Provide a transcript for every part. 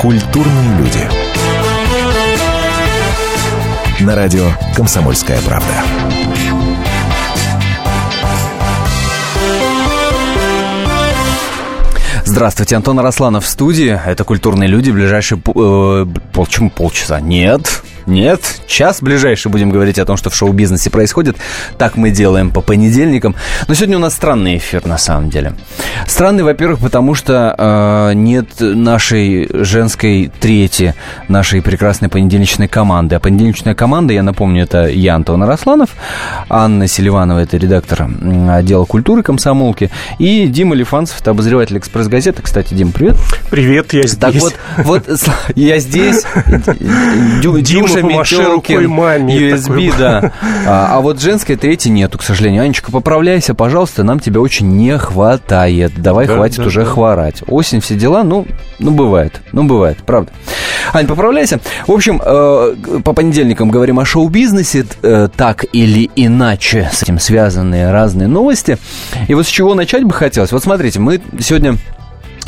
Культурные люди. На радио «Комсомольская правда». Здравствуйте, Антон Арасланов в студии. Это «Культурные люди». Ближайшие э, пол, почему полчаса? Нет, нет, час ближайший будем говорить о том, что в шоу-бизнесе происходит. Так мы делаем по понедельникам. Но сегодня у нас странный эфир, на самом деле. Странный, во-первых, потому что э, нет нашей женской трети, нашей прекрасной понедельничной команды. А понедельничная команда, я напомню, это я, Антон Арасланов, Анна Селиванова, это редактор отдела культуры комсомолки, и Дима Лифанцев, это обозреватель «Экспресс-газеты». Кстати, Дим, привет. Привет, я здесь. Так вот, вот я здесь. Дима Миша рукой маме. USB, да. А, а вот женской третьей нету, к сожалению. Анечка, поправляйся, пожалуйста, нам тебя очень не хватает. Давай, да, хватит да, уже да. хворать. Осень, все дела, ну, ну, бывает. Ну, бывает, правда. Ань, поправляйся. В общем, э, по понедельникам говорим о шоу-бизнесе, э, так или иначе с этим связанные разные новости. И вот с чего начать бы хотелось. Вот смотрите, мы сегодня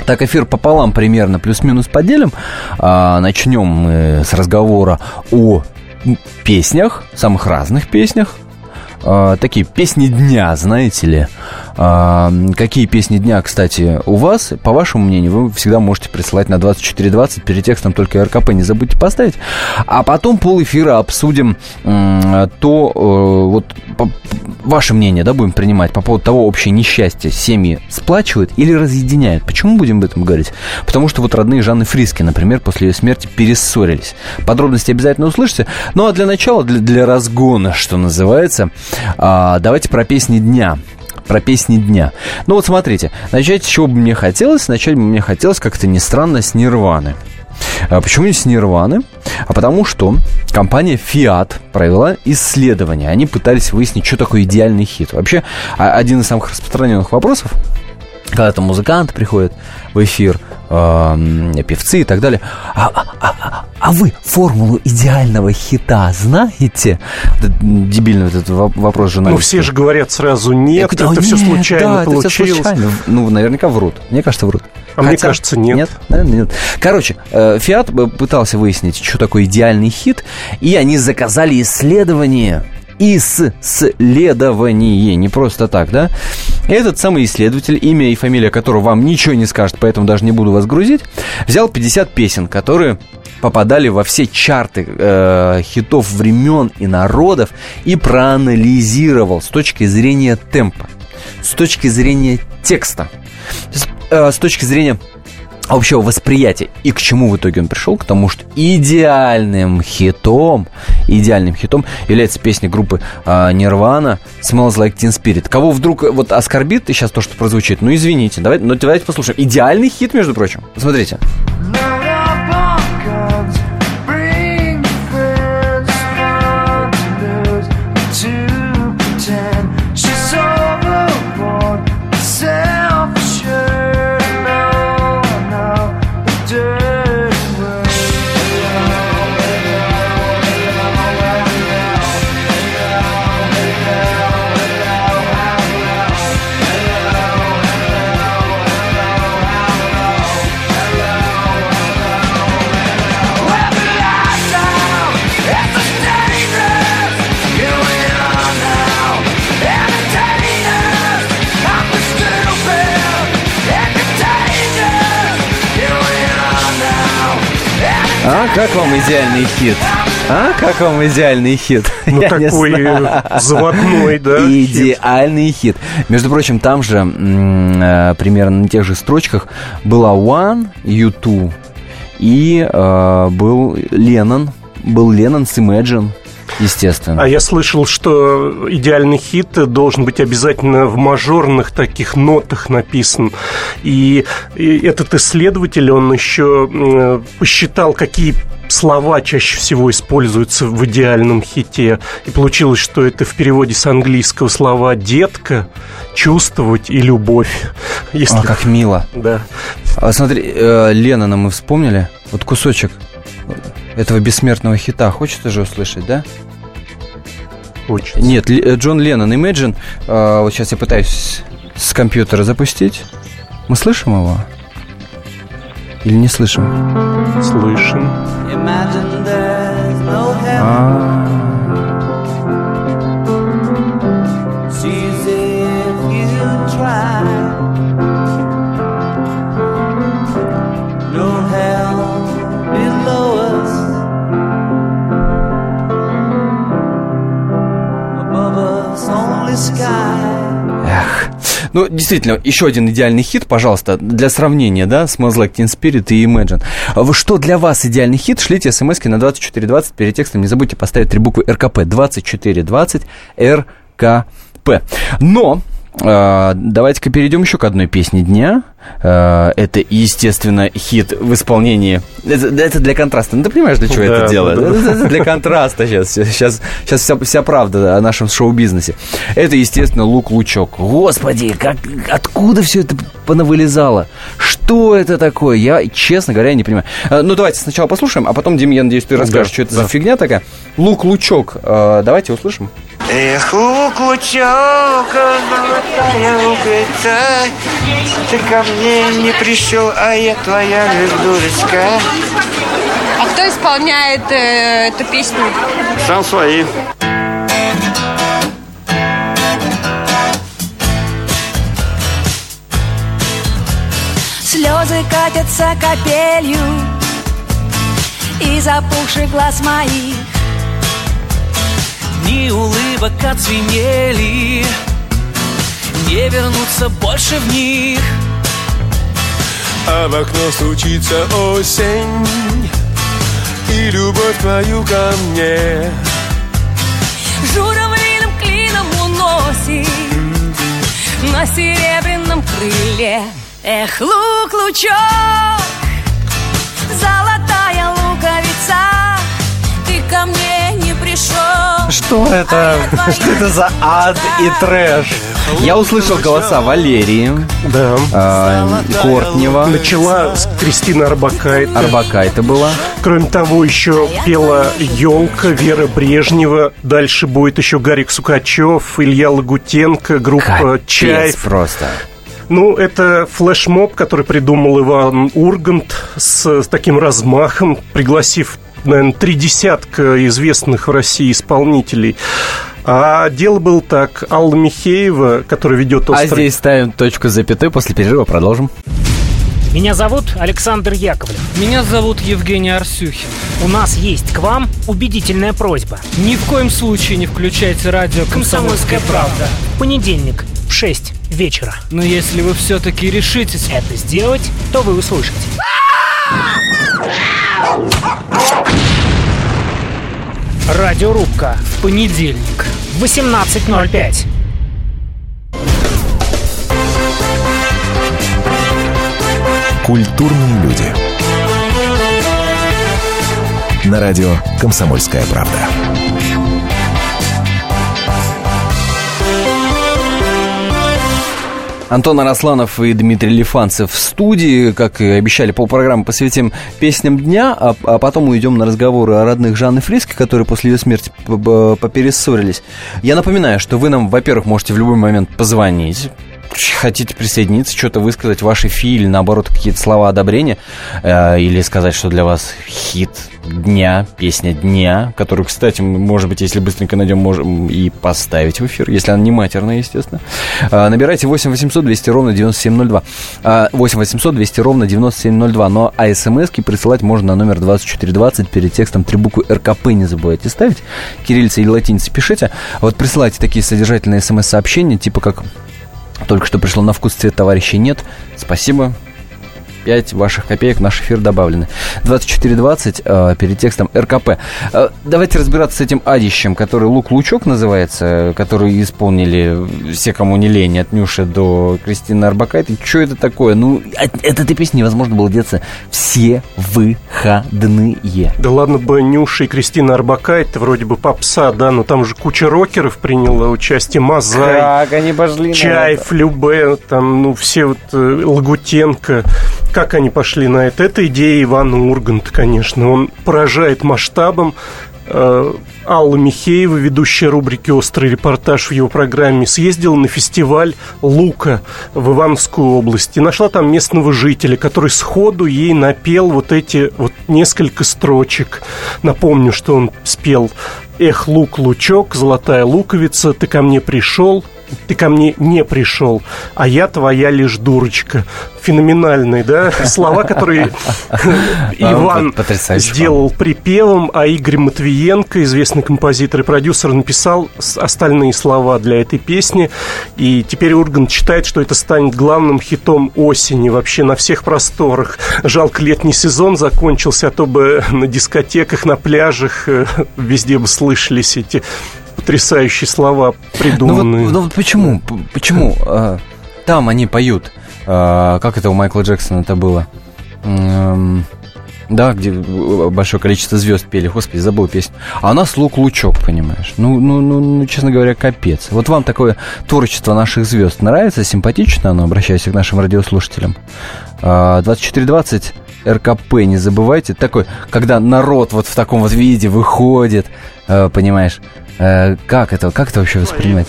так, эфир пополам примерно, плюс-минус поделим. А, начнем мы с разговора о песнях, самых разных песнях. А, такие песни дня, знаете ли. А, какие песни дня, кстати, у вас? По вашему мнению, вы всегда можете присылать на 2420. Перед текстом только РКП не забудьте поставить. А потом пол эфира обсудим то, э, вот ваше мнение, да, будем принимать по поводу того, общее несчастье семьи сплачивает или разъединяет. Почему будем об этом говорить? Потому что вот родные Жанны Фриски, например, после ее смерти перессорились. Подробности обязательно услышите. Ну а для начала, для, для разгона, что называется, а, давайте про песни дня про песни дня. Ну вот смотрите, начать с чего бы мне хотелось? Начать бы мне хотелось, как-то не странно, с Нирваны. А почему не с Нирваны? А потому что компания Fiat провела исследование. Они пытались выяснить, что такое идеальный хит. Вообще, а, один из самых распространенных вопросов, когда там музыканты приходят в эфир, э, певцы и так далее. А, а, а, а вы формулу идеального хита знаете? Дебильный вот этот вопрос журналиста. Ну, все же говорят сразу нет, это, это нет, все случайно да, получилось. Это все случайно. Ну, наверняка врут. Мне кажется, врут. А Хотя, мне кажется, нет. Нет, наверное, нет. Короче, Фиат э, пытался выяснить, что такое идеальный хит, и они заказали исследование исследование, не просто так, да? Этот самый исследователь, имя и фамилия которого вам ничего не скажет, поэтому даже не буду вас грузить, взял 50 песен, которые попадали во все чарты э, хитов времен и народов и проанализировал с точки зрения темпа, с точки зрения текста, с, э, с точки зрения общего восприятия. И к чему в итоге он пришел? К тому, что идеальным хитом, идеальным хитом является песня группы э, Nirvana Smells Like Teen Spirit. Кого вдруг вот оскорбит сейчас то, что прозвучит, ну извините, давайте, но давайте послушаем. Идеальный хит, между прочим. Посмотрите. А как вам идеальный хит? А как вам идеальный хит? Ну, Я такой заводной, да? Идеальный хит. Между прочим, там же э, примерно на тех же строчках была One, U2 и э, был Леннон, был Леннон с Imagine. Естественно. А я слышал, что идеальный хит должен быть обязательно в мажорных таких нотах написан. И, и этот исследователь, он еще посчитал, какие слова чаще всего используются в идеальном хите. И получилось, что это в переводе с английского слова «детка», «чувствовать» и «любовь». Если... А, как мило. Да. А, смотри, э, Ленана мы вспомнили. Вот кусочек этого бессмертного хита. Хочется же услышать, да? Хочется. Нет, э, Джон Леннон, Imagine. Э, вот сейчас я пытаюсь с компьютера запустить. Мы слышим его? Или не слышим? Слышим. А. Эх. Ну, действительно, еще один идеальный хит, пожалуйста, для сравнения, да, Smells Like Teen Spirit и Imagine. А Что для вас идеальный хит? Шлите смс на 2420 перед текстом. Не забудьте поставить три буквы РКП. 2420 РКП. Но э, Давайте-ка перейдем еще к одной песне дня. Э, Это, естественно, хит в исполнении. Это, это для контраста. Ну, ты понимаешь, для чего Да, это делаю? да, да. Это, это для контраста сейчас. Сейчас, сейчас вся, вся правда о нашем шоу-бизнесе. Это, естественно, лук-лучок. Господи, как, откуда все это понавылезало? Что это такое? Я, честно говоря, не понимаю. Э, Ну, давайте сначала послушаем, а потом, Дим, я надеюсь, ты расскажешь, Да, что это да. за фигня такая. Лук-лучок. Э, Давайте услышим. Эх, лук, лучок, золотая луковица, Ты ко мне не пришел, а я твоя дурочка. А кто исполняет э, эту песню? Сам свои. Слезы катятся капелью Из опухших глаз моих Дни улыбок оцвенели Не вернуться больше в них А в окно стучится осень И любовь твою ко мне Журавлиным клином уносит На серебряном крыле Эх, лук-лучок Золотая луковица Ты ко мне не пришел Что это? Что это за ад и трэш? Я услышал голоса Валерии, Да. э, Кортнева, Начала с Кристина Арбакайте. Арбакайта была. Кроме того, еще пела Елка, Вера Брежнева. Дальше будет еще Гарик Сукачев, Илья Лагутенко, группа Капец Чайф. просто. Ну, это флешмоб, который придумал Иван Ургант с, с таким размахом, пригласив, наверное, три десятка известных в России исполнителей. А дело было так. Алла Михеева, которая ведет А острый... здесь ставим точку с запятой, после перерыва продолжим. Меня зовут Александр Яковлев. Меня зовут Евгений Арсюхин У нас есть к вам убедительная просьба. Ни в коем случае не включайте радио Комсомольская правда. В понедельник в 6 вечера. Но если вы все-таки решитесь Это сделать, то вы услышите. Радиорубка понедельник в 18.05. Культурные люди. На радио «Комсомольская правда». Антон Арасланов и Дмитрий Лифанцев в студии. Как и обещали, полпрограммы посвятим песням дня, а, а потом уйдем на разговоры о родных Жанны Фриске, которые после ее смерти поперессорились. Я напоминаю, что вы нам, во-первых, можете в любой момент позвонить, хотите присоединиться, что-то высказать, ваши фи или наоборот какие-то слова одобрения, э, или сказать, что для вас хит дня, песня дня, которую, кстати, может быть, если быстренько найдем, можем и поставить в эфир, если она не матерная, естественно. Э, набирайте 8 800 200 ровно 9702. Э, 8 800 200 ровно 9702. Но а смс-ки присылать можно на номер 2420 перед текстом три буквы РКП не забывайте ставить. Кириллица или латиница пишите. Вот присылайте такие содержательные смс-сообщения, типа как только что пришло на вкус цвет товарищей нет. Спасибо. 5 ваших копеек в наш эфир добавлены. 2420 э, перед текстом РКП. Э, давайте разбираться с этим адищем, который Лук-Лучок называется, который исполнили все, кому не лень, от Нюши до Кристины Арбакайте. Что это такое? Ну, от, от этой песни невозможно было деться все выходные. Да ладно бы Нюша и Кристина Арбакайте, вроде бы попса, да, но там же куча рокеров приняла участие. Мазай, Как они пошли Чаев, Любе, там, ну, все вот э, Лагутенко. Как они пошли на это? Это идея Ивана Урганта, конечно. Он поражает масштабом. э, Алла Михеева, ведущая рубрики «Острый репортаж» в его программе, съездила на фестиваль Лука в Ивановскую область и нашла там местного жителя, который сходу ей напел вот эти вот несколько строчек. Напомню, что он спел «Эх, лук, лучок, золотая луковица, ты ко мне пришел, ты ко мне не пришел, а я твоя лишь дурочка. Феноменальные, да, слова, которые Иван сделал припевом, а Игорь Матвиенко, известный композитор и продюсер, написал остальные слова для этой песни. И теперь Ургант считает, что это станет главным хитом осени вообще на всех просторах. Жалко, летний сезон закончился, а то бы на дискотеках, на пляжах э, везде бы слышались эти потрясающие слова придуманные. Ну вот, ну вот почему? Почему? А, там они поют. А, как это у Майкла Джексона это было? Да, где большое количество звезд пели. Господи, забыл песню. А у нас лук-лучок, понимаешь? Ну, ну, ну, ну, честно говоря, капец. Вот вам такое творчество наших звезд нравится? Симпатично оно? Обращаюсь к нашим радиослушателям. 2420 а, РКП, не забывайте. Такой, когда народ вот в таком вот виде выходит, понимаешь, Э, как это, как это вообще воспринимать?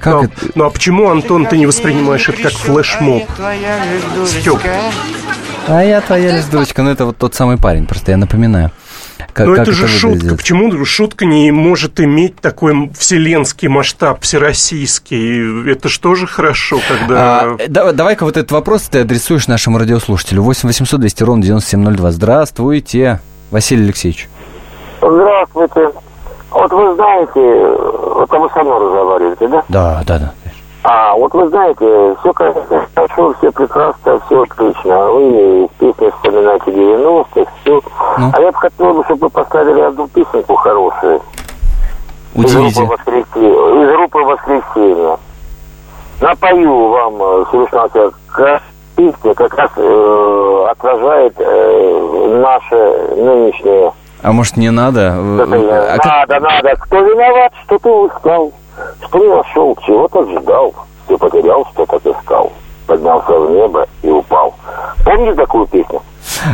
Как ну, это? ну а почему, Антон, ты не воспринимаешь это как флешмоб? Степ. А я твоя лишь дочка. Ну, это вот тот самый парень, просто я напоминаю. Как, Но как это же это шутка. Почему шутка не может иметь такой вселенский масштаб, всероссийский? Это что же хорошо, когда... А, да, давай-ка вот этот вопрос ты адресуешь нашему радиослушателю. 8 800 200 ровно 9702. Здравствуйте, Василий Алексеевич. Здравствуйте. Вот вы знаете, вот вы со мной разговариваете, да? Да, да, да. А, вот вы знаете, все, конечно, хорошо, все прекрасно, все отлично. Вы песни вспоминаете 90-х, все. Ну? А я бы хотел, чтобы вы поставили одну песенку хорошую. Удивите. Из группы «Воскресенье». Из группы «Воскресенье». Напою вам, э, Совершенно как песня как раз э, отражает э, наше нынешнее а может, не надо? А надо, как... надо. Кто виноват, что ты устал? Что не нашел, чего-то ждал. Ты потерял, что так искал. Поднялся в небо и упал. Помнишь такую песню?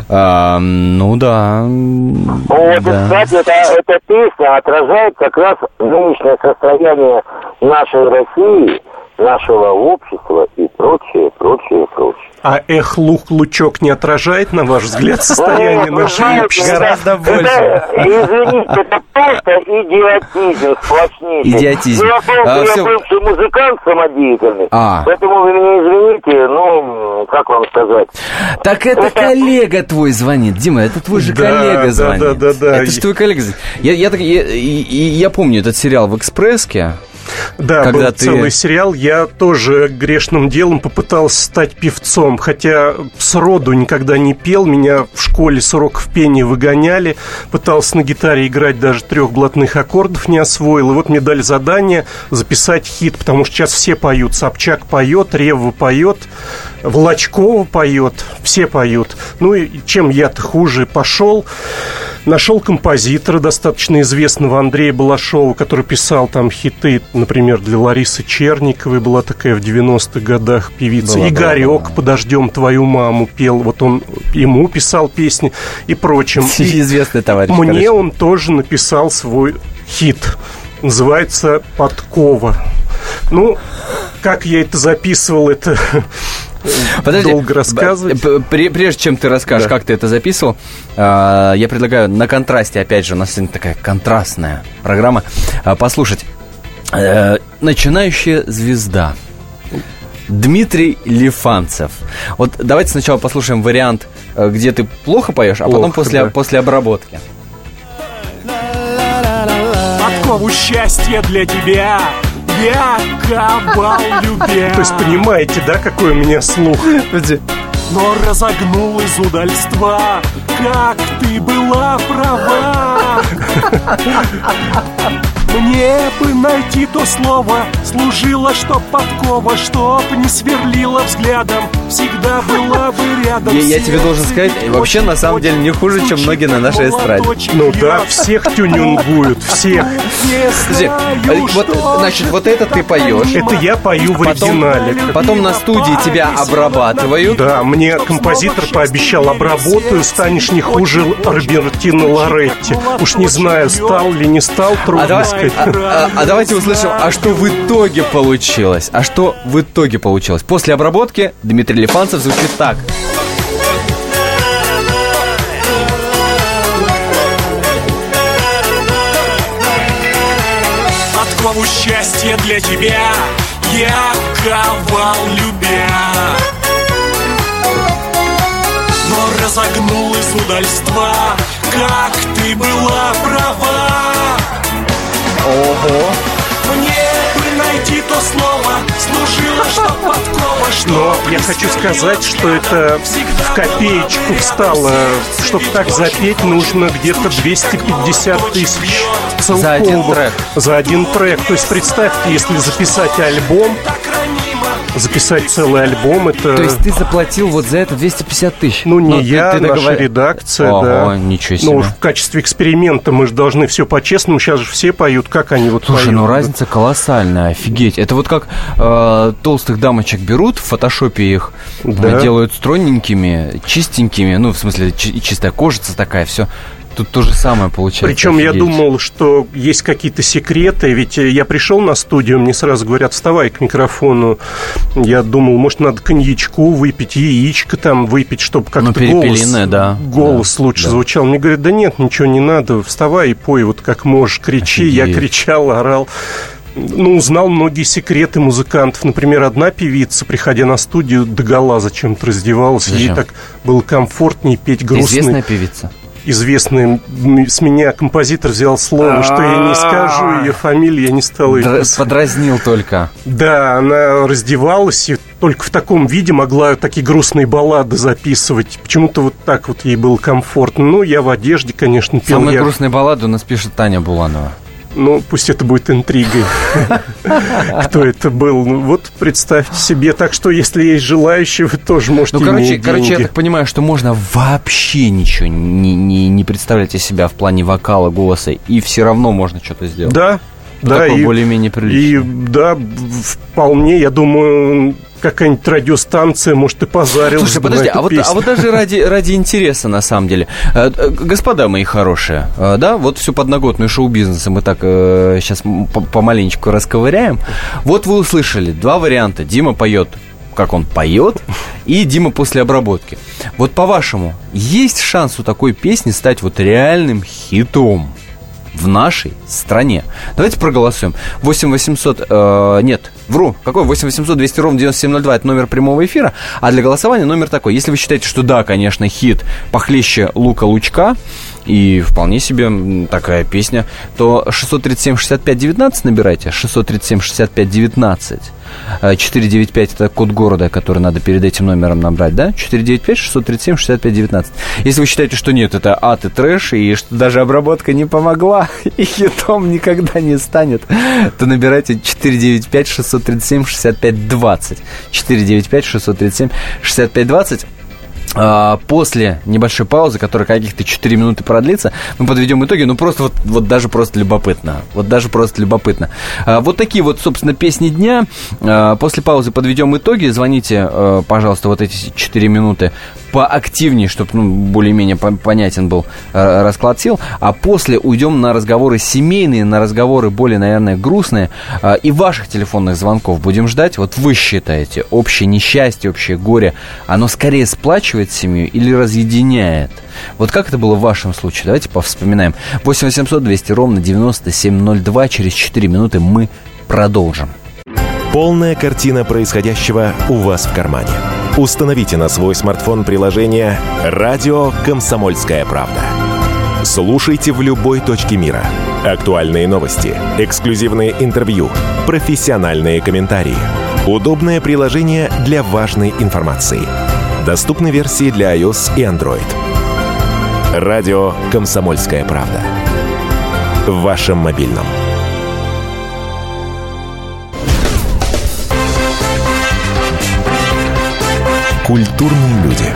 А, ну да. Вот, да. кстати, это, эта песня отражает как раз нынешнее состояние нашей России, нашего общества и прочее, прочее, прочее. А эх, лук, лучок не отражает, на ваш взгляд, состояние нашей общества? Гораздо больше. Извините, это просто идиотизм сплошнейший. Идиотизм. Я, а, бывший музыкант самодеятельный, а. поэтому вы меня извините, ну, как вам сказать. Так это, коллега твой звонит, Дима, это твой же коллега звонит. Да, да, да. Это же твой коллега. Я, я помню этот сериал в «Экспресске», да, Когда был ты... целый сериал. Я тоже грешным делом попытался стать певцом, хотя сроду никогда не пел. Меня в школе с уроков пения выгоняли. Пытался на гитаре играть, даже трех блатных аккордов не освоил. И вот мне дали задание записать хит, потому что сейчас все поют. Собчак поет, Рева поет, Волочкова поет, все поют. Ну и чем я-то хуже пошел Нашел композитора, достаточно известного Андрея Балашова, который писал там хиты, например, для Ларисы Черниковой, была такая в 90-х годах певица. Была, Игорек. «Подождем твою маму» пел, вот он ему писал песни и прочим. Известный товарищ. Мне он тоже написал свой хит. Называется «Подкова». Ну, как я это записывал, это Подожди, долго рассказывать. Прежде чем ты расскажешь, да. как ты это записывал, а, я предлагаю на контрасте, опять же, у нас сегодня такая контрастная программа, а, послушать. Э, Начинающая звезда. Дмитрий Лифанцев. Вот давайте сначала послушаем вариант, э, где ты плохо поешь, а плохо, потом после, да. после обработки. Подкову счастья для тебя я кабал любя. То есть понимаете, да, какой у меня слух? Но разогнул из удальства, как ты была права. Мне бы найти то слово Служила, чтоб подкова Чтоб не сверлила взглядом Всегда была бы рядом Я, я тебе должен сказать, вообще на самом деле не хуже, чем многие на нашей эстраде. Ну да, всех тюнингуют, всех. Подожди, вот, значит, вот это ты поешь. Это я пою в Потом- оригинале. Потом на студии тебя обрабатывают. Да, мне композитор пообещал, обработаю, станешь не хуже Робертино Лоретти. Уж не знаю, стал ли не стал, А, трудно давай- сказать. А- а- а давайте услышим, а что в итоге получилось? А что в итоге получилось? После обработки Дмитрий Лифанцев звучит так. Подкову счастья для тебя Я ковал любя Но разогнул из удальства Как ты была права Ого. Мне бы найти то слово Служила, что подкова Что Но я хочу сказать, что это в копеечку встало. Чтобы так запеть, нужно где-то 250 тысяч целковых. За один трек. За один трек. То есть представьте, если записать альбом, записать целый альбом, это... То есть ты заплатил вот за это 250 тысяч? Ну, не ты- я, ты наша договор- редакция, Ого, да. ничего себе. Ну, в качестве эксперимента мы же должны все по-честному. Сейчас же все поют, как они вот Слушай, поют. ну разница колоссальная, офигеть. Это вот как э, толстых дамочек берут, в фотошопе их Да. делают стройненькими, чистенькими, ну, в смысле, чи- чистая кожица такая, все. Тут то же самое получается. Причем я офигеть. думал, что есть какие-то секреты, ведь я пришел на студию, мне сразу говорят, вставай к микрофону. Я думал, может, надо коньячку выпить, яичко там выпить, чтобы как-то Ну, голос, да. голос Да, лучше да. звучал. Мне говорят, да нет, ничего не надо, вставай и пой, вот как можешь, кричи. Я Офигеть. кричал, орал. Ну, узнал многие секреты музыкантов. Например, одна певица, приходя на студию, догола зачем-то раздевалась. Ей Зачем? так было комфортнее петь грустные Известная певица. Известный с меня композитор взял слово, что я не скажу ее фамилию, я не стал ее. Подразнил только. Да, она раздевалась и только в таком виде могла такие грустные баллады записывать. Почему-то вот так вот ей было комфортно. Ну, я в одежде, конечно, пел. Самые я- грустные баллады у нас пишет Таня Буланова. Ну, пусть это будет интригой. Кто это был? Ну, вот представьте себе. Так что, если есть желающие, вы тоже можете Ну, короче, короче, я так понимаю, что можно вообще ничего не, не, из себя в плане вокала, голоса, и все равно можно что-то сделать. Да, Ну, да, такое и, более-менее и приличное. да, вполне, я думаю, какая-нибудь радиостанция, может, и позарилась Слушай, подожди, а вот, песню. а вот даже ради, ради интереса, на самом деле. Э, э, Господа мои хорошие, э, да, вот всю подноготную шоу-бизнеса мы так сейчас помаленечку расковыряем. Вот вы услышали два варианта. Дима поет как он поет, и Дима после обработки. Вот по-вашему, есть шанс у такой песни стать вот реальным хитом? в нашей стране. Давайте проголосуем. 8 800... э, нет, вру. Какой? 8 800 200 ровно 9702. Это номер прямого эфира. А для голосования номер такой. Если вы считаете, что да, конечно, хит похлеще Лука Лучка, и вполне себе такая песня, то 637-65-19 набирайте. 637-65-19. Э, 495 это код города, который надо перед этим номером набрать, да? 495-637-65-19. Если вы считаете, что нет, это ад и трэш, и что даже обработка не помогла, и хитом никогда не станет, то набирайте 495-637-65-20. 495-637-65-20. А, После небольшой паузы, которая каких-то 4 минуты продлится, мы подведем итоги. Ну, просто вот, вот даже просто любопытно. Вот даже просто любопытно. А, Вот такие вот, собственно, песни дня. А, После паузы подведем итоги. Звоните, пожалуйста, вот эти 4 минуты поактивнее, чтобы ну, более-менее по- понятен был э, расклад сил. А после уйдем на разговоры семейные, на разговоры более, наверное, грустные. А, И ваших телефонных звонков будем ждать. Вот вы считаете, общее несчастье, общее горе, оно скорее сплачивает семью или разъединяет? Вот как это было в вашем случае? Давайте повспоминаем. 8 800 200 ровно 9702. Через 4 минуты мы продолжим. Полная картина происходящего у вас в кармане. Установите на свой смартфон приложение «Радио Комсомольская правда». Слушайте в любой точке мира. Актуальные новости, эксклюзивные интервью, профессиональные комментарии. Удобное приложение для важной информации. Доступны версии для iOS и Android. Радио «Комсомольская правда». В вашем мобильном. Культурные люди.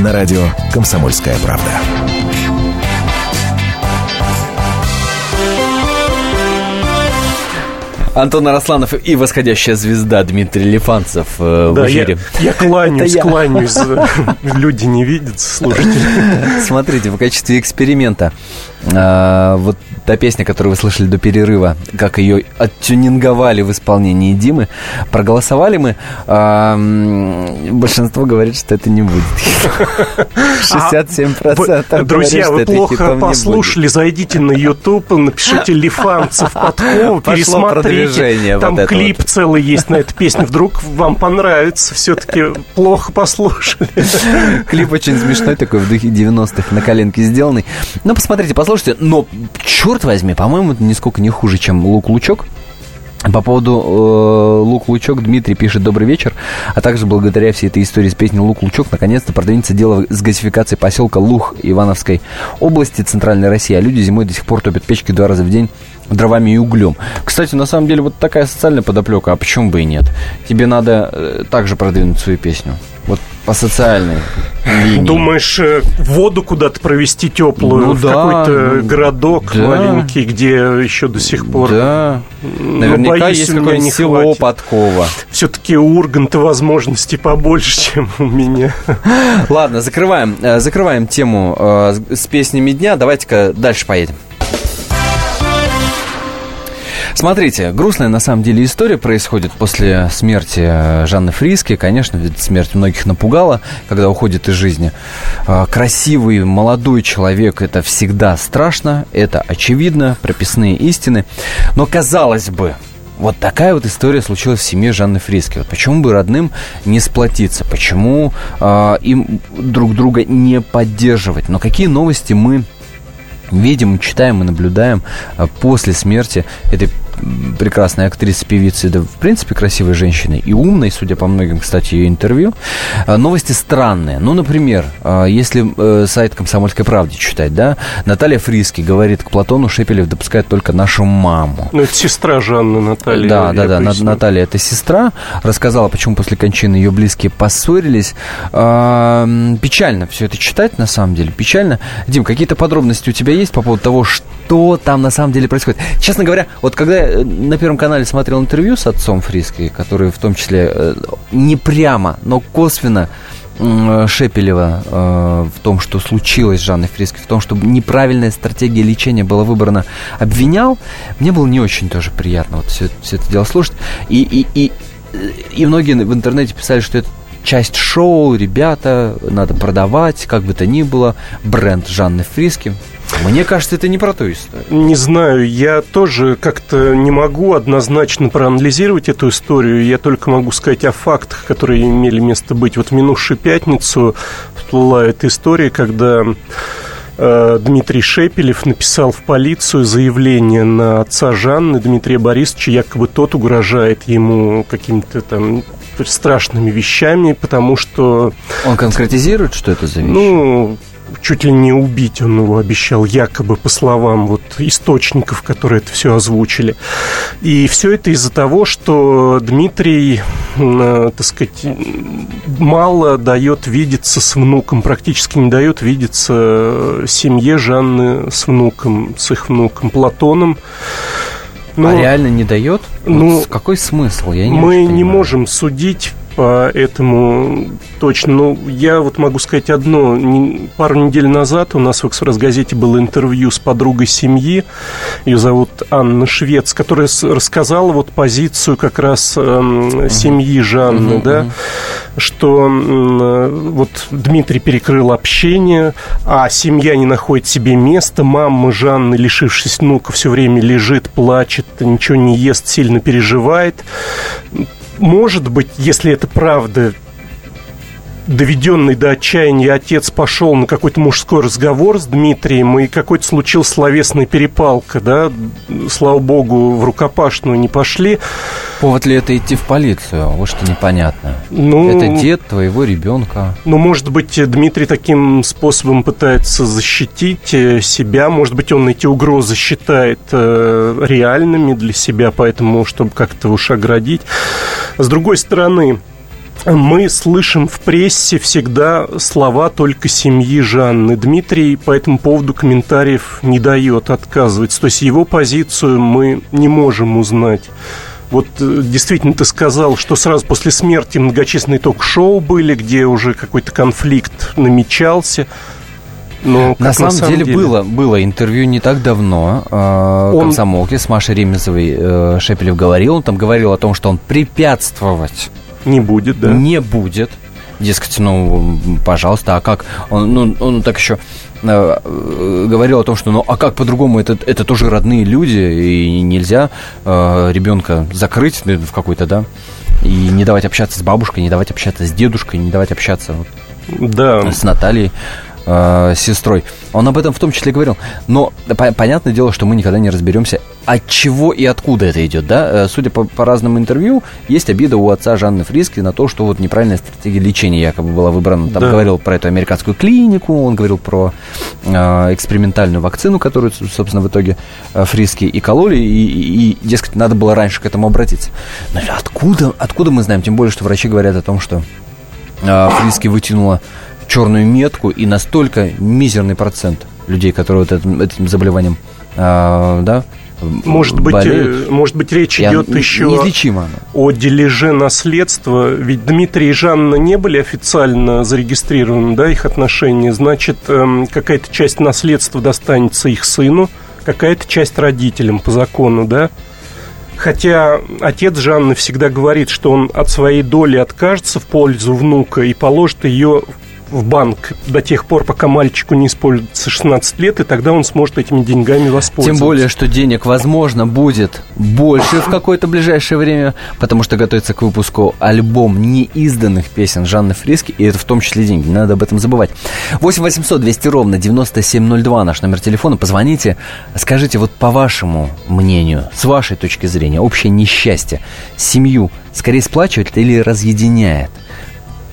На радио «Комсомольская правда». Антон Арасланов и восходящая звезда Дмитрий Лифанцев э, Да, в эфире. я, я кланяюсь, Это я. кланяюсь. Люди не видят, слушатели. Смотрите, в качестве эксперимента а, вот та песня, которую вы слышали до перерыва, как ее оттюнинговали в исполнении Димы, проголосовали мы. а, большинство говорит, что это не будет. 67% Вы- говорят, Друзья, вы плохо послушали, зайдите на YouTube, напишите Лифанцев Подкова, Пошло пересмотрите. Там вот клип целый есть на эту песню. Вдруг вам понравится. Все-таки плохо послушали. Клип очень смешной такой, в духе 90-х, на коленке сделанный. Ну, посмотрите, послушайте. Но, черт возьми, по-моему, это нисколько не хуже, чем «Лук-лучок». По поводу э, «Лук-лучок» Дмитрий пишет «Добрый вечер», а также благодаря всей этой истории с песней «Лук-лучок» наконец-то продвинется дело с газификацией поселка Лух Ивановской области Центральной России, а люди зимой до сих пор топят печки два раза в день дровами и углем. Кстати, на самом деле, вот такая социальная подоплека, а почему бы и нет? Тебе надо э, также продвинуть свою песню. Вот по социальной линии. Думаешь, э, воду куда-то провести теплую Ну в да, какой-то ну, городок да. маленький, где еще до сих пор... Да. Ну, Наверняка боюсь, есть какое-нибудь село хватит. Подкова. Все-таки у Урганта возможностей побольше, чем у меня. Ладно, закрываем, э, закрываем тему с песнями дня. Давайте-ка дальше поедем. Смотрите, грустная на самом деле история происходит после смерти э, Жанны Фриски. Конечно, ведь смерть многих напугала, когда уходит из жизни. Э, Красивый, молодой человек – это всегда страшно, это очевидно, прописные истины. Но казалось бы, вот такая вот история случилась в семье Жанны Фриски. Вот почему бы родным не сплотиться? Почему э, им друг друга не поддерживать? Но какие новости мы видим, читаем и наблюдаем а, после смерти этой м, прекрасной актрисы, певицы, да, в принципе, красивой женщины и умной, судя по многим, кстати, ее интервью. А, Новости странные. Ну, например, а, если э, сайт «Комсомольской правды» читать, да, Наталья Фриски говорит, к Платону Шепелев допускает только нашу маму. Ну, это сестра Жанны Натальи. Да, да, да. Поясню. Наталья это сестра. Рассказала, почему после кончины ее близкие поссорились. А, печально все это читать, на самом деле. Печально. Дим, какие-то подробности у тебя есть по поводу того, что там на самом деле происходит? Честно говоря, вот когда э, на Первом канале смотрел интервью с отцом Фриски, который в том числе э, не прямо, но косвенно м, Шепелева э, в том, что случилось с Жанной Фриски, в том, что неправильная стратегия лечения была выбрана, обвинял, мне было не очень тоже приятно вот все, все это дело слушать. И, и, и, и многие в интернете писали, что это часть шоу, ребята, надо продавать, как бы то ни было, бренд Жанны Фриски. Мне кажется, это не про ту историю. Не знаю, я тоже как-то не могу однозначно проанализировать эту историю. Я только могу сказать о фактах, которые имели место быть. Вот в минувшую пятницу всплыла эта история, когда э, Дмитрий Шепелев написал в полицию заявление на отца Жанны, Дмитрия Борисовича, якобы тот угрожает ему какими-то там страшными вещами, потому что... Он конкретизирует, что это за вещь? Ну, чуть ли не убить он его обещал, якобы по словам вот источников, которые это все озвучили. И все это из-за того, что Дмитрий, э, так сказать, мало дает видеться с внуком, практически не дает видеться э, семье Жанны с внуком, с их внуком Платоном. а реально не дает? ну, Вот какой смысл? Я не мы не понимаю. можем судить по этому точно. Но я вот могу сказать одно. Пару недель назад у нас в «Экспресс-газете» было интервью с подругой семьи. Ее зовут Анна Швец, которая рассказала вот позицию как раз эм, семьи Жанны, да, что э, вот Дмитрий перекрыл общение, а семья не находит себе места. Мама Жанны, лишившись внука, все время лежит, плачет, ничего не ест, сильно переживает. Может быть, если это правда, доведенный до отчаяния отец пошел на какой-то мужской разговор с Дмитрием, и какой-то случился словесная перепалка, да, слава богу, в рукопашную не пошли. Повод ли это идти в полицию? Вот что непонятно. Ну, это дед твоего ребенка. Ну, может быть, Дмитрий таким способом пытается защитить э, себя, может быть, он эти угрозы считает э, реальными для себя, поэтому, чтобы как-то уж оградить. С другой стороны, мы слышим в прессе всегда слова только семьи Жанны. Дмитрий по этому поводу комментариев не дает, отказывается. То есть его позицию мы не можем узнать. Вот э, действительно ты сказал, что сразу после смерти многочисленные ток-шоу были, где уже какой-то конфликт намечался. Но, на, самом на самом деле, деле было, было интервью не так давно э, он... комсомолке с Машей Ремезовой э, Шепелев говорил. Он там говорил о том, что он препятствовать не будет, да? Не будет. Дескать, ну, пожалуйста, а как? Он, ну, он так еще э, говорил о том, что ну а как по-другому, это, это тоже родные люди, и нельзя э, ребенка закрыть в какой-то, да, и не давать общаться с бабушкой, не давать общаться с дедушкой, не давать общаться вот, да. с Натальей э, сестрой. Он об этом в том числе говорил. Но по- понятное дело, что мы никогда не разберемся, от чего и откуда это идет, да? Э, судя по, по разным интервью, есть обида у отца Жанны Фриски на то, что вот неправильная стратегия лечения якобы была выбрана. Там да. говорил про эту американскую клинику, он говорил про э, экспериментальную вакцину, которую, собственно, в итоге э, Фриски и кололи, и, и, и, дескать, надо было раньше к этому обратиться. Но откуда, откуда мы знаем? Тем более, что врачи говорят о том, что э, Фриски вытянула черную метку, и настолько мизерный процент людей, которые вот этим, этим заболеванием, э, да, может быть, болеют. Э, может быть, речь идет еще неизлечимо. о дележе наследства. Ведь Дмитрий и Жанна не были официально зарегистрированы, да, их отношения. Значит, эм, какая-то часть наследства достанется их сыну, какая-то часть родителям по закону, да. Хотя отец Жанны всегда говорит, что он от своей доли откажется в пользу внука и положит ее в банк до тех пор, пока мальчику не используется 16 лет, и тогда он сможет этими деньгами воспользоваться. Тем более, что денег, возможно, будет больше в какое-то ближайшее время, потому что готовится к выпуску альбом неизданных песен Жанны Фриски, и это в том числе деньги, не надо об этом забывать. 8 800 200 ровно 9702 наш номер телефона, позвоните, скажите, вот по вашему мнению, с вашей точки зрения, общее несчастье семью скорее сплачивает или разъединяет?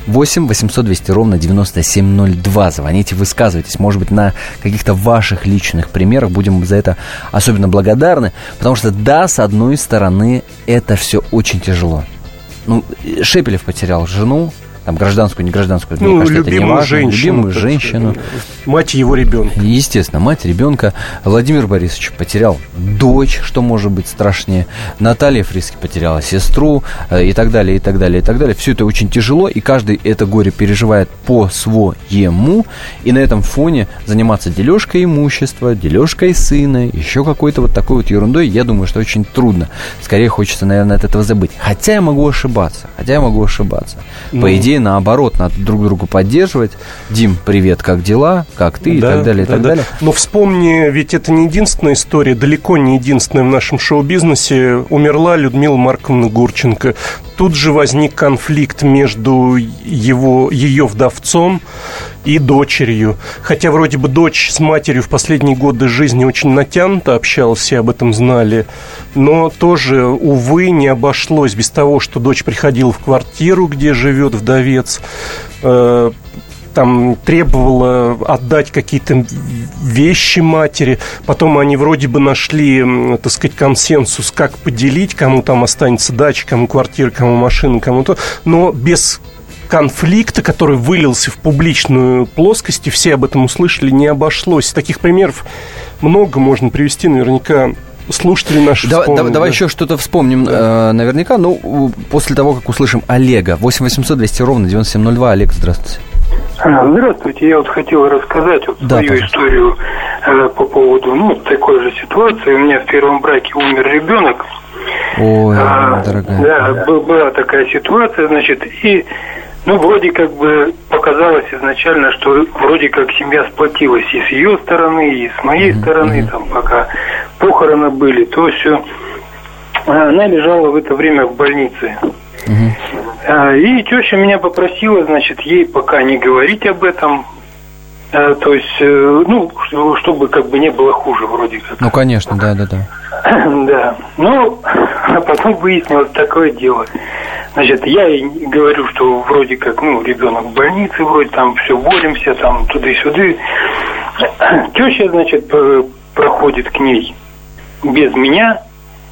8 800 200 ровно 9702. Звоните, высказывайтесь. Может быть, на каких-то ваших личных примерах будем за это особенно благодарны. Потому что, да, с одной стороны, это все очень тяжело. Ну, Шепелев потерял жену, там гражданскую, не гражданскую, ну, мне кажется, любимую это не важно. женщину, любимую женщину. Мать его ребенка. Естественно, мать ребенка. Владимир Борисович потерял дочь, что может быть страшнее. Наталья Фриски потеряла сестру э, и так далее, и так далее, и так далее. Все это очень тяжело, и каждый это горе переживает по-своему. И на этом фоне заниматься дележкой имущества, дележкой сына, еще какой-то вот такой вот ерундой, я думаю, что очень трудно. Скорее хочется, наверное, от этого забыть. Хотя я могу ошибаться. Хотя я могу ошибаться. Ну, По идее, наоборот, надо друг друга поддерживать. Дим, привет, как дела? Как ты? Да, и так далее, да, и так да. далее. Но вспомни, ведь это не единственная история, далеко не единственная в нашем шоу-бизнесе. Умерла Людмила Марковна Гурченко. Тут же возник конфликт между его, ее вдовцом и дочерью. Хотя вроде бы дочь с матерью в последние годы жизни очень натянуто общалась, все об этом знали. Но тоже, увы, не обошлось без того, что дочь приходила в квартиру, где живет вдовец, э, там требовала отдать какие-то вещи матери. Потом они вроде бы нашли, так сказать, консенсус, как поделить, кому там останется дача, кому квартира, кому машина, кому-то. Но без конфликта, который вылился в публичную плоскость, и все об этом услышали, не обошлось. Таких примеров много можно привести, наверняка слушатели наши да, вспомнят, да, Давай еще что-то вспомним да. э, наверняка. Ну, после того, как услышим Олега. 8 800 200 ровно 9702. Олег, здравствуйте. А, здравствуйте, я вот хотел рассказать вот да, свою пожалуйста. историю э, по поводу ну, такой же ситуации. У меня в первом браке умер ребенок. Ой, а, дорогая. Да, была такая ситуация, значит, и ну, вроде как бы показалось изначально, что вроде как семья сплотилась и с ее стороны, и с моей mm-hmm. стороны, там, пока похороны были, то все. Она лежала в это время в больнице. Э, И теща меня попросила, значит, ей пока не говорить об этом. Э, То есть, э, ну, что- чтобы как бы не было хуже вроде как. Ну, конечно, да, да, да. Да. Ну, а потом выяснилось такое дело. Значит, я ей говорю, что вроде как, ну, ребенок в больнице, вроде там все боремся, там туда-сюда. Теща, значит, проходит к ней без меня,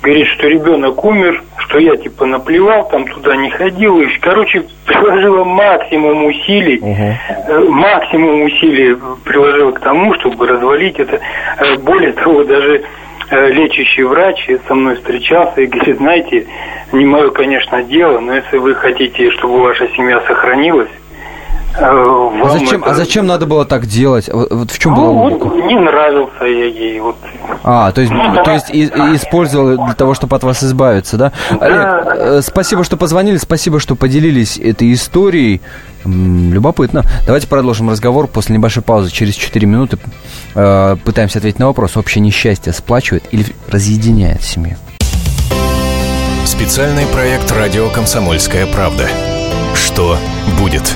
говорит, что ребенок умер, что я типа наплевал, там туда не ходил. И, короче, приложила максимум усилий, э, максимум усилий приложила к тому, чтобы развалить это. Э, Более того, даже э, лечащий врач со мной встречался и говорит, знаете, не мое, конечно, дело, но если вы хотите, чтобы ваша семья сохранилась, А вам зачем, это- а зачем надо было так делать? Вот, вот в чем была Ну, логика? вот не нравился я ей, вот А, то есть, то есть и- и использовал для того, чтобы от вас избавиться, да? Олег, э, спасибо, что позвонили, спасибо, что поделились этой историей. Любопытно. Давайте продолжим разговор после небольшой паузы. Через 4 минуты э, пытаемся ответить на вопрос. Общее несчастье сплачивает или разъединяет семью? Специальный проект «Радио Комсомольская правда». Что будет?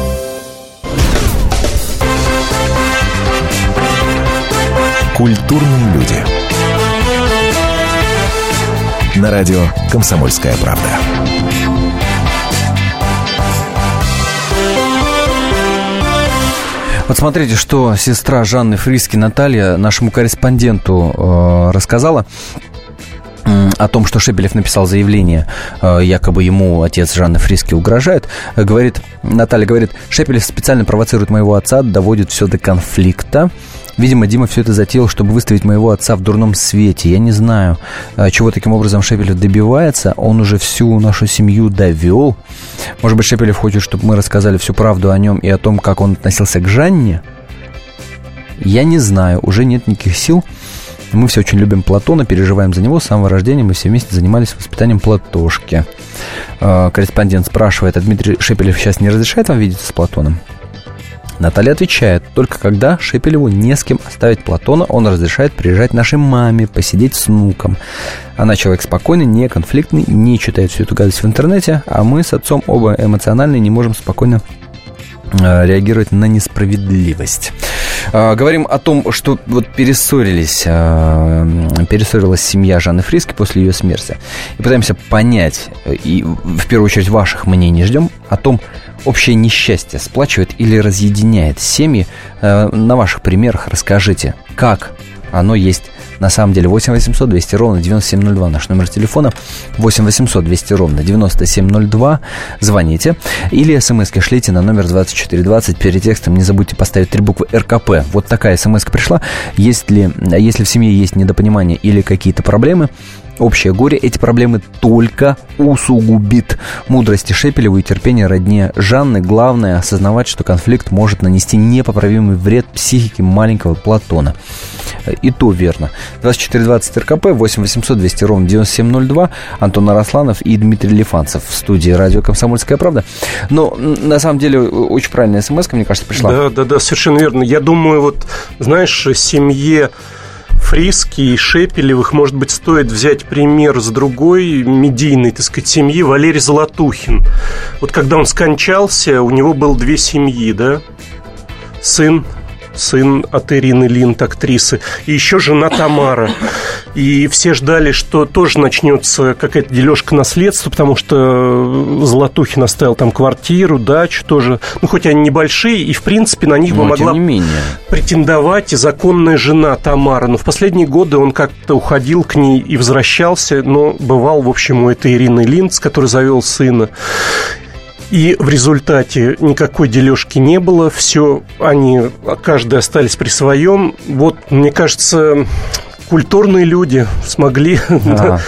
Культурные люди. На радио «Комсомольская правда». Вот смотрите, что сестра Жанны Фриски Наталья нашему корреспонденту э, рассказала о том, что Шепелев написал заявление, э, якобы ему отец Жанны Фриски угрожает, Э, говорит, Наталья говорит, Шепелев специально провоцирует моего отца, доводит все до конфликта. Видимо, Дима все это затеял, чтобы выставить моего отца в дурном свете. Я не знаю, э, чего таким образом Шепелев добивается. Он уже всю нашу семью довел. Может быть, Шепелев хочет, чтобы мы рассказали всю правду о нем и о том, как он относился к Жанне? Я не знаю, уже нет никаких сил. Мы все очень любим Платона, переживаем за него. С самого рождения мы все вместе занимались воспитанием Платошки. Э, Корреспондент спрашивает, а Дмитрий Шепелев сейчас не разрешает вам видеться с Платоном? Наталья отвечает, только когда Шепелеву не с кем оставить Платона, он разрешает приезжать нашей маме, посидеть с внуком. Она человек спокойный, не конфликтный, не читает всю эту гадость в интернете, а мы с отцом оба эмоциональные, не можем спокойно э, реагировать на несправедливость. Э, Говорим о том, что вот перессорились, э, перессорилась семья Жанны Фриски после ее смерти. И пытаемся понять, и в первую очередь ваших мнений ждем о том, общее несчастье сплачивает или разъединяет семьи. Э, На ваших примерах расскажите, как оно есть. На самом деле 8 800 200 ровно 9702 наш номер телефона. 8 800 200 ровно 9702 звоните. Или смс шлите на номер 2420 перед текстом не забудьте поставить три буквы РКП вот такая смс пришла. Если, если в семье есть недопонимание или какие-то проблемы общее горе эти проблемы только усугубит. Мудрости Шепелева и терпение родне Жанны главное осознавать, что конфликт может нанести непоправимый вред психике маленького Платона. И то верно. 2420 РКП, 8 800 200 ровно 9702. Антон Арасланов и Дмитрий Лифанцев в студии радио «Комсомольская правда». Но на самом деле очень правильная смс мне кажется, пришла. Да, да, да, совершенно верно. Я думаю, вот, знаешь, семье Фриски и Шепелевых, может быть, стоит взять пример с другой медийной, так сказать, семьи, Валерий Золотухин. Вот когда он скончался, у него было две семьи, да? Сын сын от Ирины Линд, актрисы, и еще жена Тамара. И все ждали, что тоже начнется какая-то дележка наследства, потому что Золотухин оставил там квартиру, дачу тоже. Ну, хоть они небольшие, и, в принципе, на них бы Но, могла не менее. претендовать и законная жена Тамара. Но в последние годы он как-то уходил к ней и возвращался, но бывал, в общем, у этой Ирины Линд, с которой завел сына. И в результате никакой дележки не было. Все, они, каждый остались при своем. Вот, мне кажется, культурные люди смогли Ага.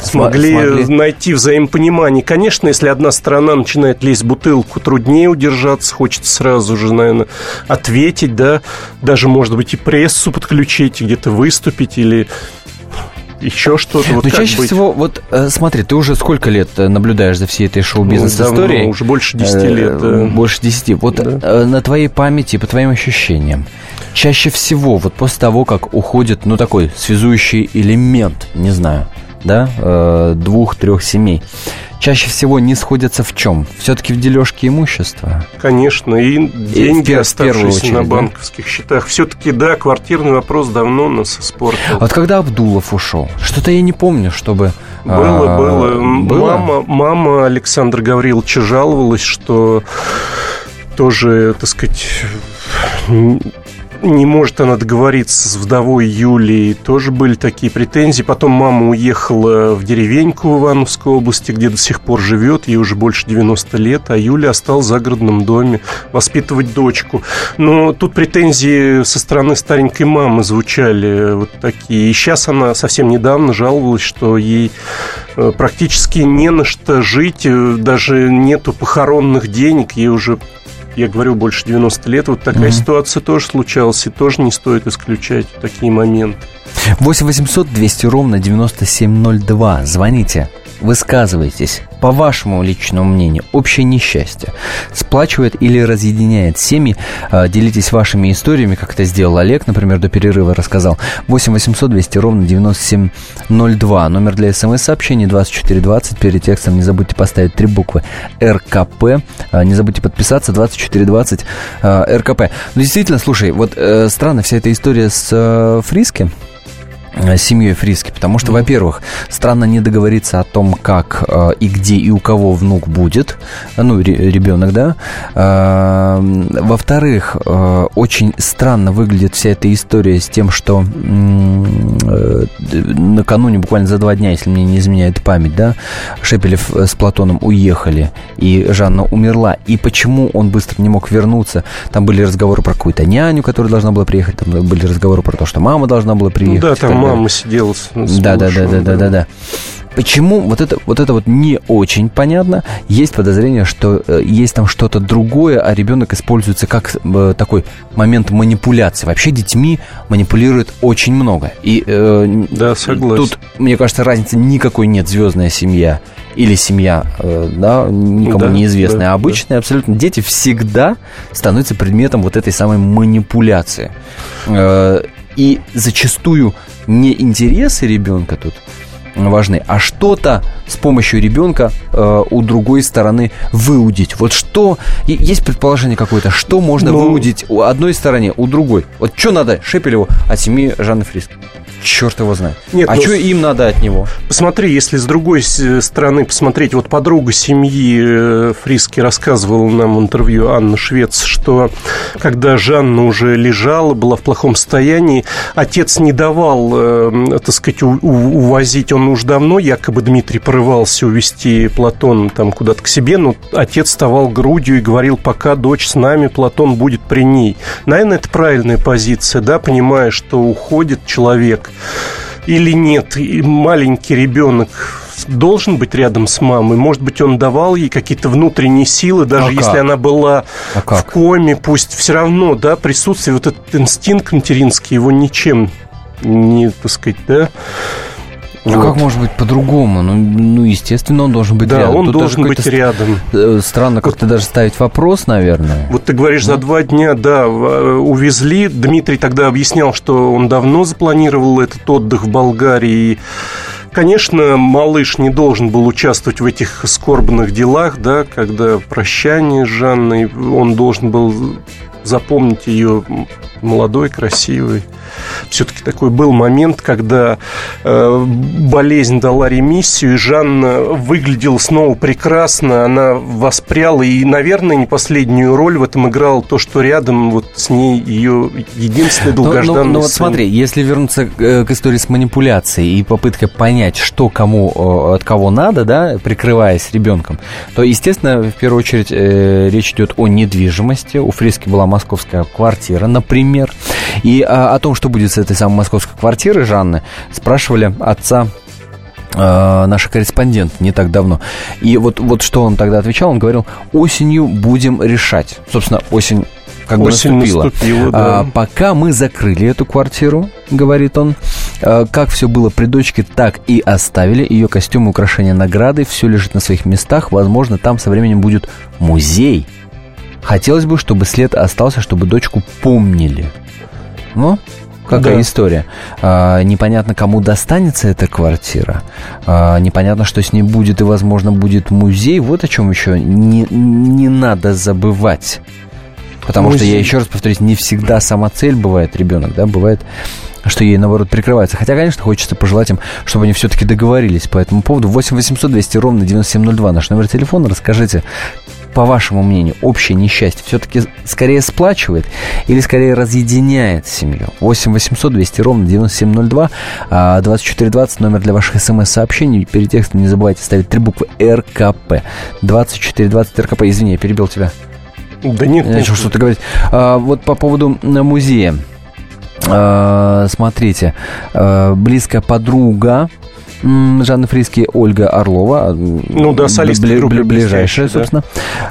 смогли, смогли найти взаимопонимание. Конечно, если одна сторона начинает лезть в бутылку, труднее удержаться, хочется сразу же, наверное, ответить, да, даже, может быть, и прессу подключить, где-то выступить или еще что-то. Вот Но чаще быть? всего, вот э, смотри, ты уже сколько лет э, наблюдаешь за всей этой шоу-бизнес-историей? Ну, уже больше 10 Э, лет. да. Больше 10. Вот Да. на твоей памяти, по твоим ощущениям, чаще всего, вот после того, как уходит, ну, такой связующий элемент, не знаю, да, двух-трех семей, чаще всего не сходятся в чем? Все-таки в дележке имущества? Конечно, и деньги, в первую оставшиеся на очередь, да? банковских счетах. Все-таки, да, квартирный вопрос давно нас испортил. А Вот когда Абдулов ушел, что-то я не помню, чтобы... Было, а, было. Было? Мама, мама Александра Гавриловича жаловалась, что тоже, так сказать, не может она договориться с вдовой Юлией. Тоже были такие претензии. Потом мама уехала в деревеньку в Ивановской области, где до сих пор живет. Ей уже больше 90 лет. А Юля осталась в загородном доме воспитывать дочку. Но тут претензии со стороны старенькой мамы звучали вот такие. И сейчас она совсем недавно жаловалась, что ей э, практически не на что жить, э, даже нету похоронных денег, ей уже я говорю, больше 90 лет. Вот такая Мгм. ситуация тоже случалась, и тоже не стоит исключать такие моменты. 8 800 200 ровно 9702. Звоните, высказывайтесь. По вашему личному мнению, общее несчастье сплачивает или разъединяет семьи? А, Делитесь вашими историями, как это сделал Олег, например, до перерыва рассказал. 8 800 200 ровно 9702. Номер для смс-сообщений 2420. Перед текстом не забудьте поставить три буквы РКП. А, Не забудьте подписаться 2420 а, РКП. Ну, действительно, слушай, вот э, странно вся эта история с э, Фриски семьей Фриски, потому что, во-первых, странно не договориться о том, как э, и где и у кого внук будет, э, ну, ре- ребенок, да. Э, во-вторых, э, очень странно выглядит вся эта история с тем, что э, накануне, буквально за два дня, если мне не изменяет память, да, Шепелев э, с Платоном уехали, и Жанна умерла. И почему он быстро не мог вернуться? Там были разговоры про какую-то няню, которая должна была приехать, там были разговоры про то, что мама должна была приехать. Ну да, там. Мама сидела с, с Да, да, да, да, да, да, да. Почему вот это, вот это вот не очень понятно? Есть подозрение, что э, есть там что-то другое, а ребенок используется как э, такой момент манипуляции. Вообще детьми манипулирует очень много. И э, Да, согласен. тут, мне кажется, разницы никакой нет. Звездная семья или семья, э, да, никому Да, неизвестная, да, а обычная абсолютно. Дети всегда становятся предметом вот этой самой манипуляции. Э, И зачастую не интересы ребенка тут важны, а что-то с помощью ребенка э, у другой стороны выудить. Вот что, есть предположение какое-то, что можно Ну- выудить у одной стороны, у другой. Вот что надо Шепелеву от семьи Жанны Фриск? Черт его знает. Нет, а ну, что им надо от него? Посмотри, если с другой с- стороны посмотреть, вот подруга семьи э, Фриски рассказывала нам в интервью Анна Швец, что когда Жанна уже лежала, была в плохом состоянии, отец не давал, э, так сказать, у- у- увозить, он уж давно, якобы Дмитрий порывался увезти Платон там куда-то к себе, но отец вставал грудью и говорил, пока дочь с нами, Платон будет при ней. Наверное, это правильная позиция, да, понимая, что уходит человек, или нет, и маленький ребенок должен быть рядом с мамой. Может быть, он давал ей какие-то внутренние силы, даже А если как? она была А в коме, пусть все равно, да, присутствие, вот этот инстинкт материнский, его ничем не, так сказать, да. А Вот. как может быть по-другому? Ну, ну, естественно, он должен быть Да, рядом. он Тут должен быть рядом. э, Странно как-то даже ставить вопрос, наверное. Вот ты говоришь, за два дня, да, э, увезли. Дмитрий тогда объяснял, что он давно запланировал этот отдых в Болгарии. Конечно, малыш не должен был участвовать в этих скорбных делах, да, когда прощание с Жанной, он должен был запомнить ее молодой, красивой. Все-таки такой был момент, когда э, болезнь дала ремиссию, и Жанна выглядела снова прекрасно, она воспряла, и, наверное, не последнюю роль в этом играл то, что рядом вот с ней ее единственный Ну, долгожданный ну, ну вот сын. смотри, если вернуться к, э, к истории с манипуляцией и попыткой понять, что кому от кого надо, да, прикрываясь ребенком, то, естественно, в первую очередь э, речь идет о недвижимости. У Фриски была московская квартира, например. И а, о том, что будет с этой самой московской квартирой Жанны, спрашивали отца э, наш корреспондент не так давно. И вот, вот что он тогда отвечал, он говорил, осенью будем решать. Собственно, осень как бы Осень наступила. наступила, да. А, пока мы закрыли эту квартиру, говорит он, а, как все было при дочке, так и оставили. Ее костюмы, украшения, награды, все лежит на своих местах. Возможно, там со временем будет музей. Хотелось бы, чтобы след остался, чтобы дочку помнили. Ну, какая Да. история. А, непонятно, кому достанется эта квартира. А, непонятно, что с ней будет, и, возможно, будет музей. Вот о чем еще не, не надо забывать. Потому что, я Музей. еще раз повторюсь, не всегда сама цель бывает ребенок, да, бывает что ей, наоборот, прикрывается. Хотя, конечно, хочется пожелать им, чтобы они все-таки договорились по этому поводу. 8 800 200 ровно 9702 наш номер телефона. Расскажите, по вашему мнению, общее несчастье все-таки скорее сплачивает или скорее разъединяет семью? 8 800 200 ровно 9702, а 2420 номер для ваших смс-сообщений. Перед текстом не забывайте ставить три буквы РКП. 2420 РКП. Извини, я перебил тебя. Да нет, Я начал что-то говорить. А, вот по поводу музея. А, смотрите, а, близкая подруга м, Жанны Фриски Ольга Орлова. Ну да, солист бли- группы бли- ближайшая, да. собственно,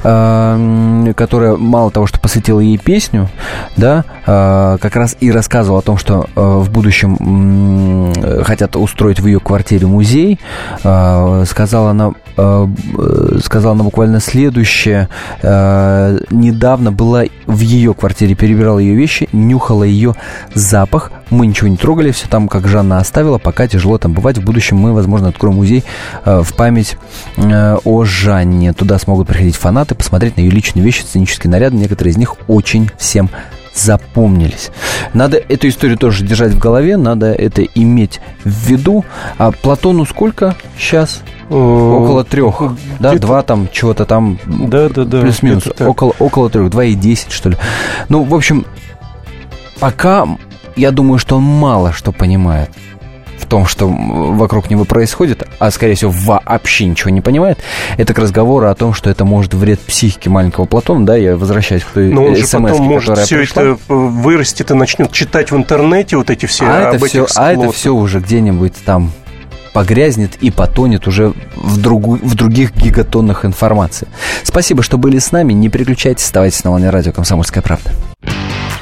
а, м, которая мало того, что посвятила ей песню, да, а, как раз и рассказывала о том, что а, в будущем хотят устроить в ее квартире музей. А, Сказала она, а, сказала она буквально следующее. А, Недавно была в ее квартире, перебирала ее вещи, нюхала ее запах. Мы ничего не трогали, все там, как Жанна оставила, пока тяжело там бывать. В будущем мы, возможно, откроем музей э, в память э, о Жанне. Туда смогут приходить фанаты, посмотреть на ее личные вещи, сценические наряды. Некоторые из них очень всем запомнились. Надо эту историю тоже держать в голове, надо это иметь в виду. А Платону сколько сейчас? Около трех, да, два там, чего-то там, Да, да, да. плюс-минус, около, около трех, два и десять, что ли. Ну, в общем, пока я думаю, что он мало что понимает в том, что вокруг него происходит, а, скорее всего, вообще ничего не понимает, это к разговору о том, что это может вред психике маленького Платона, да, я возвращаюсь к той Но он же смс, потом может все пришла. это э, вырастет и начнет читать в интернете вот эти все а, об это все, а это все уже где-нибудь там погрязнет и потонет уже в, другу- в других гигатоннах информации. Спасибо, что были с нами. Не переключайтесь, оставайтесь на волне радио «Комсомольская правда».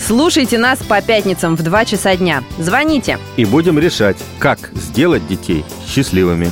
Слушайте нас по пятницам в 2 часа дня. Звоните. И будем решать, как сделать детей счастливыми.